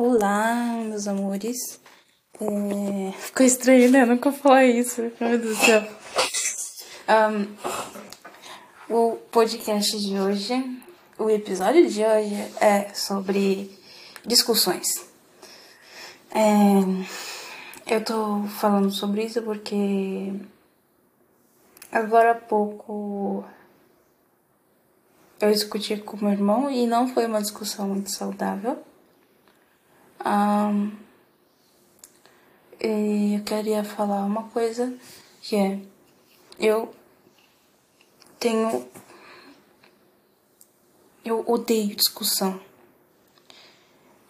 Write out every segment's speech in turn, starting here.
Olá, meus amores. É... Ficou estranho, né? Eu nunca falar isso. Meu Deus do céu. Um, o podcast de hoje, o episódio de hoje é sobre discussões. É... Eu tô falando sobre isso porque agora há pouco eu discuti com meu irmão e não foi uma discussão muito saudável. Um, e eu queria falar uma coisa que é eu tenho eu odeio discussão.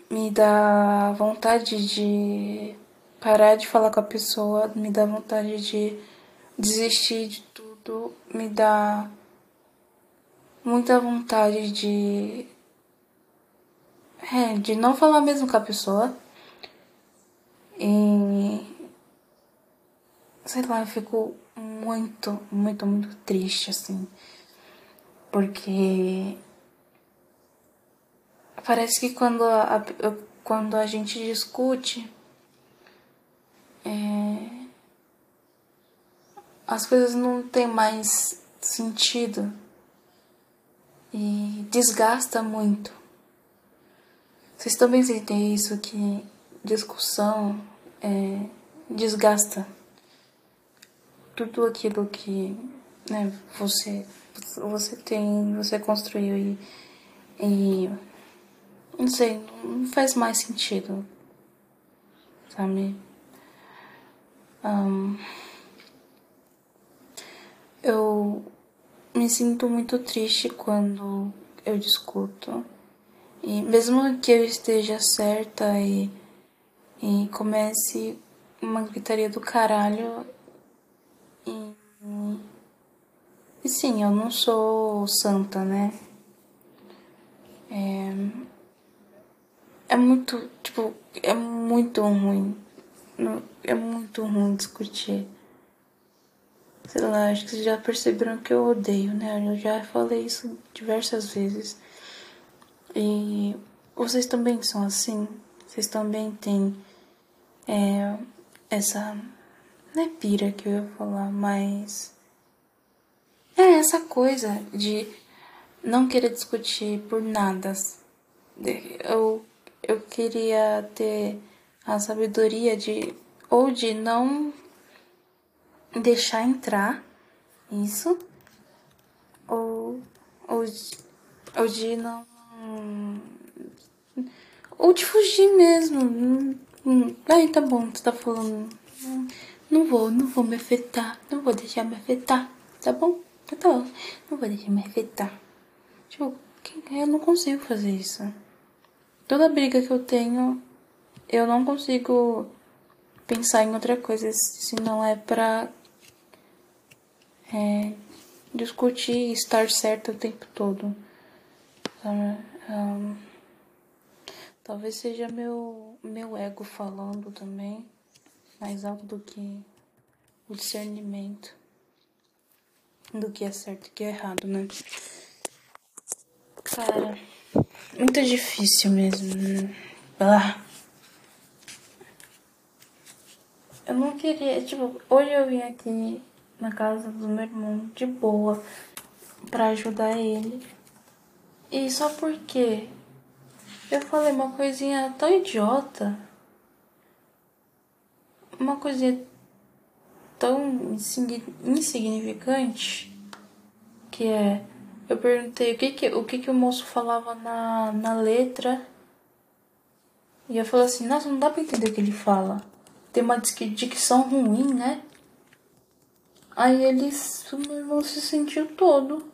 Me dá vontade de parar de falar com a pessoa, me dá vontade de desistir de tudo, me dá muita vontade de é, de não falar mesmo com a pessoa. E. Sei lá, eu fico muito, muito, muito triste, assim. Porque. Parece que quando a, quando a gente discute. É, as coisas não têm mais sentido e desgasta muito. Vocês também sentem isso que discussão é, desgasta tudo aquilo que né, você você tem, você construiu e, e não sei, não faz mais sentido, sabe? Um, eu me sinto muito triste quando eu discuto e mesmo que eu esteja certa e, e comece uma gritaria do caralho, e, e sim, eu não sou santa, né? É, é muito, tipo, é muito ruim. É muito ruim discutir. Sei lá, acho que vocês já perceberam que eu odeio, né? Eu já falei isso diversas vezes. E vocês também são assim? Vocês também têm é, essa. Não é pira que eu ia falar, mas. É essa coisa de não querer discutir por nada. Eu, eu queria ter a sabedoria de. Ou de não deixar entrar isso, ou, ou, ou de não ou de fugir mesmo. Ai, tá bom, tu tá falando. Não vou, não vou me afetar. Não vou deixar me afetar. Tá bom? Tá, tá bom. Não vou deixar me afetar. Tipo, eu não consigo fazer isso. Toda briga que eu tenho, eu não consigo pensar em outra coisa se não é pra é, discutir e estar certo o tempo todo. Um, talvez seja meu, meu ego falando também, mais alto do que o discernimento do que é certo e que é errado, né? Cara, muito difícil mesmo. Né? Ah. Eu não queria, tipo, hoje eu vim aqui na casa do meu irmão de boa para ajudar ele. E só porque eu falei uma coisinha tão idiota, uma coisinha tão insignificante, que é eu perguntei o que que, o que que o moço falava na, na letra. E eu falei assim, nossa, não dá pra entender o que ele fala. Tem uma dicção ruim, né? Aí ele, meu irmão se sentiu todo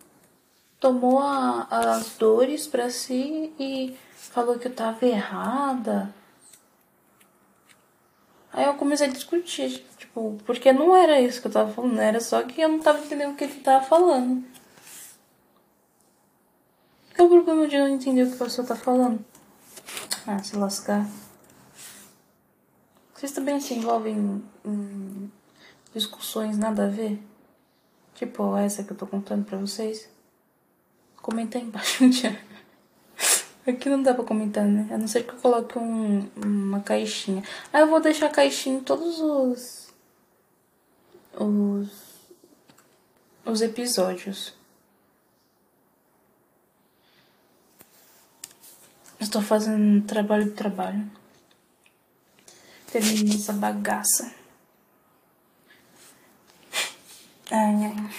tomou a, as dores para si e falou que eu tava errada. Aí eu comecei a discutir, tipo, porque não era isso que eu tava falando, era só que eu não tava entendendo o que ele tava falando. Qual é o problema de não entender o que a pessoa tá falando? Ah, se lascar. Vocês também se envolvem em discussões nada a ver? Tipo essa que eu tô contando pra vocês? Comenta aí embaixo dia. Aqui não dá pra comentar, né? A não ser que eu coloque um, uma caixinha. Aí eu vou deixar a caixinha em todos os. Os. Os episódios. Estou fazendo trabalho de trabalho. Terminei essa bagaça. Ai, ai.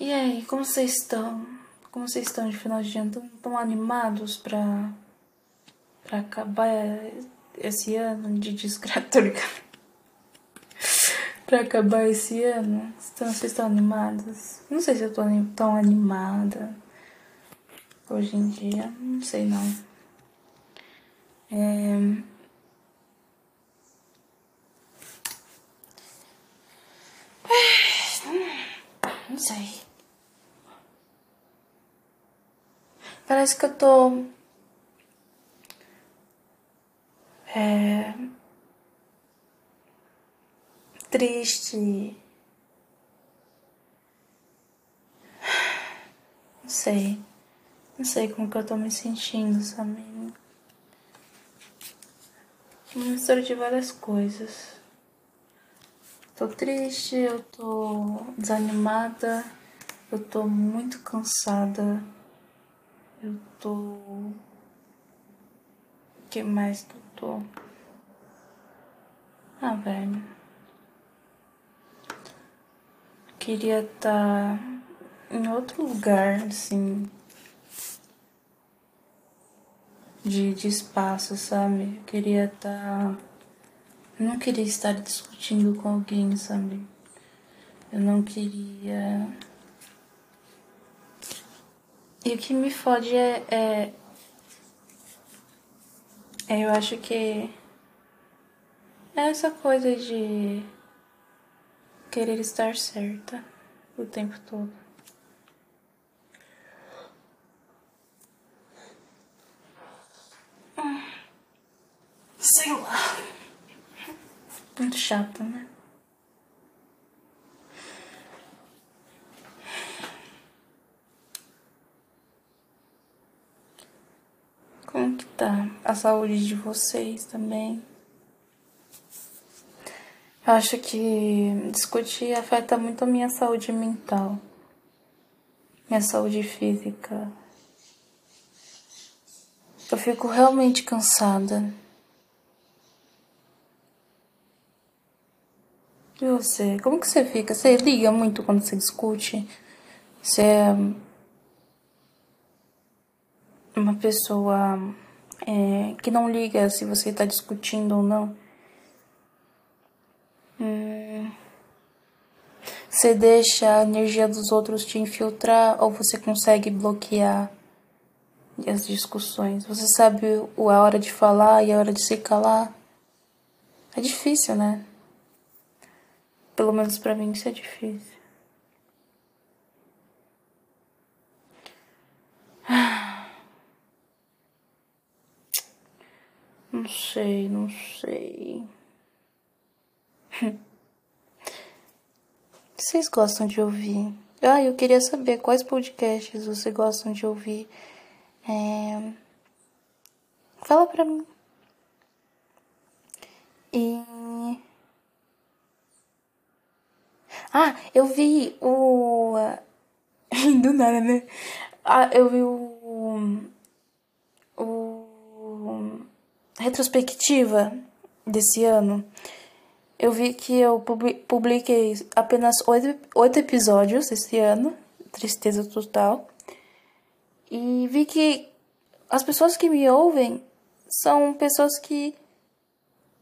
E aí, como vocês estão? Como vocês estão de final de ano? Estão animados pra, pra acabar esse ano de desgraça? pra acabar esse ano? Então, vocês estão animados? Não sei se eu tô tão animada hoje em dia, não sei não. É... Não sei. Parece que eu tô. É. Triste. Não sei. Não sei como que eu tô me sentindo, sabe? Uma mistura de várias coisas. Tô triste, eu tô desanimada, eu tô muito cansada, eu tô. O que mais que eu tô? Ah, velho. Queria estar tá em outro lugar, assim, de, de espaço, sabe? Eu queria estar. Tá... Não queria estar discutindo com alguém, sabe? Eu não queria. E o que me fode é, é. é eu acho que. É essa coisa de. querer estar certa o tempo todo. Sei lá. Muito chata, né? Como que tá a saúde de vocês também? Eu acho que discutir afeta muito a minha saúde mental, minha saúde física. Eu fico realmente cansada. E você? Como que você fica? Você liga muito quando você discute? Você é uma pessoa é, que não liga se você está discutindo ou não? Hum, você deixa a energia dos outros te infiltrar ou você consegue bloquear? as discussões. Você sabe a hora de falar e a hora de se calar. É difícil, né? Pelo menos para mim isso é difícil. Não sei, não sei. Vocês gostam de ouvir? Ah, eu queria saber quais podcasts vocês gostam de ouvir. É... Fala pra mim. E. Ah, eu vi o. Do nada, né? Ah, eu vi o. O. Retrospectiva desse ano. Eu vi que eu publiquei apenas oito, episódios esse ano. Tristeza total. E vi que as pessoas que me ouvem são pessoas que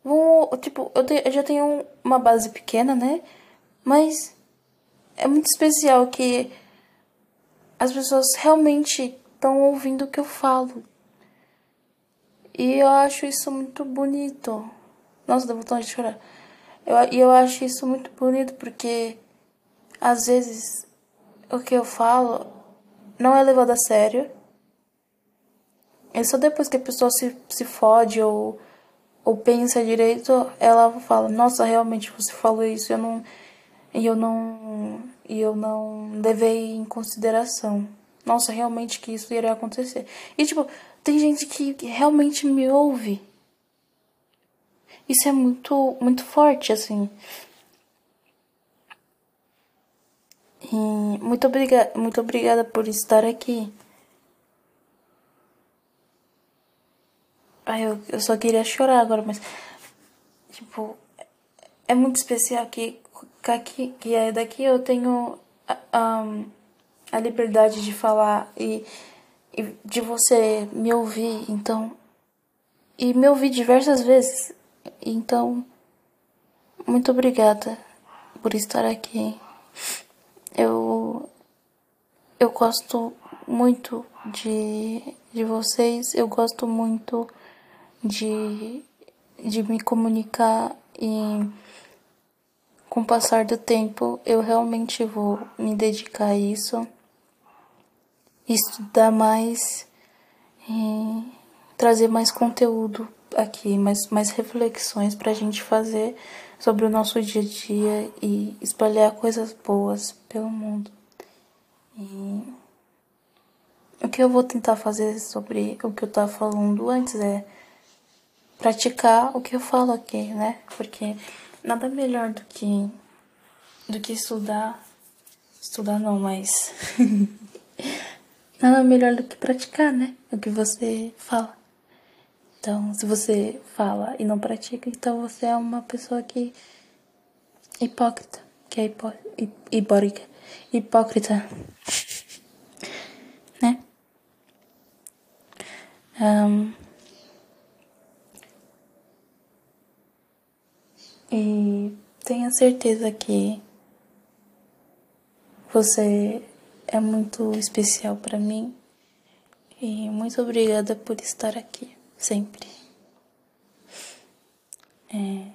vão. Tipo, eu, te, eu já tenho uma base pequena, né? Mas é muito especial que as pessoas realmente estão ouvindo o que eu falo. E eu acho isso muito bonito. Nossa, dá vontade de chorar. Eu, e eu acho isso muito bonito porque às vezes o que eu falo não é levado a sério. É só depois que a pessoa se, se fode ou, ou pensa direito, ela fala, nossa, realmente você falou isso, eu não. E eu não. E eu não levei em consideração. nossa, realmente que isso iria acontecer. E tipo, tem gente que realmente me ouve. Isso é muito, muito forte, assim. E muito obrigada, muito obrigada por estar aqui. Ai, eu, eu só queria chorar agora, mas tipo, é muito especial que aqui, que é daqui eu tenho um, a liberdade de falar e de você me ouvir, então e me ouvir diversas vezes. Então, muito obrigada por estar aqui. Eu eu gosto muito de, de vocês, eu gosto muito de, de me comunicar e com o passar do tempo eu realmente vou me dedicar a isso, estudar mais e trazer mais conteúdo aqui, mais, mais reflexões para a gente fazer sobre o nosso dia a dia e espalhar coisas boas pelo mundo. E o que eu vou tentar fazer sobre o que eu estava falando antes é praticar o que eu falo aqui, né? Porque nada melhor do que do que estudar, estudar não, mas nada melhor do que praticar, né? O que você fala. Então, se você fala e não pratica, então você é uma pessoa que hipócrita, que é hipó, hipócrita, hipócrita, né? Um, e tenha certeza que você é muito especial para mim e muito obrigada por estar aqui sempre. É,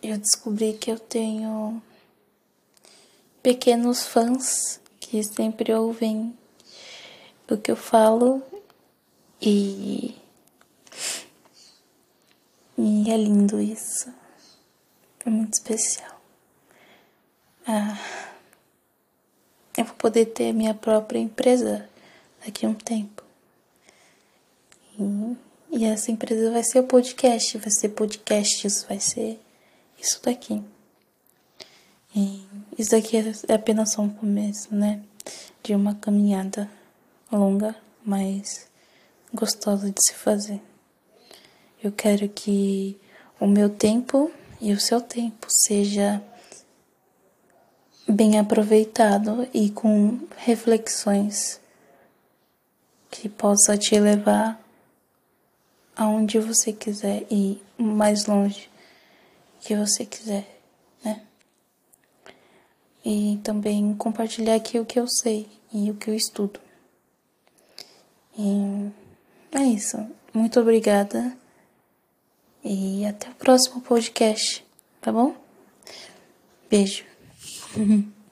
eu descobri que eu tenho pequenos fãs que sempre ouvem o que eu falo e, e é lindo isso. É muito especial. Ah, eu vou poder ter minha própria empresa daqui a um tempo. E, e essa empresa vai ser o podcast, vai ser podcasts, vai ser isso daqui. E isso daqui é apenas só um começo, né? De uma caminhada longa, mas gostosa de se fazer. Eu quero que o meu tempo e o seu tempo seja bem aproveitado e com reflexões que possa te levar aonde você quiser e mais longe que você quiser, né? E também compartilhar aqui o que eu sei e o que eu estudo. E é isso. Muito obrigada. E até o próximo podcast, tá bom? Beijo. 哼 哼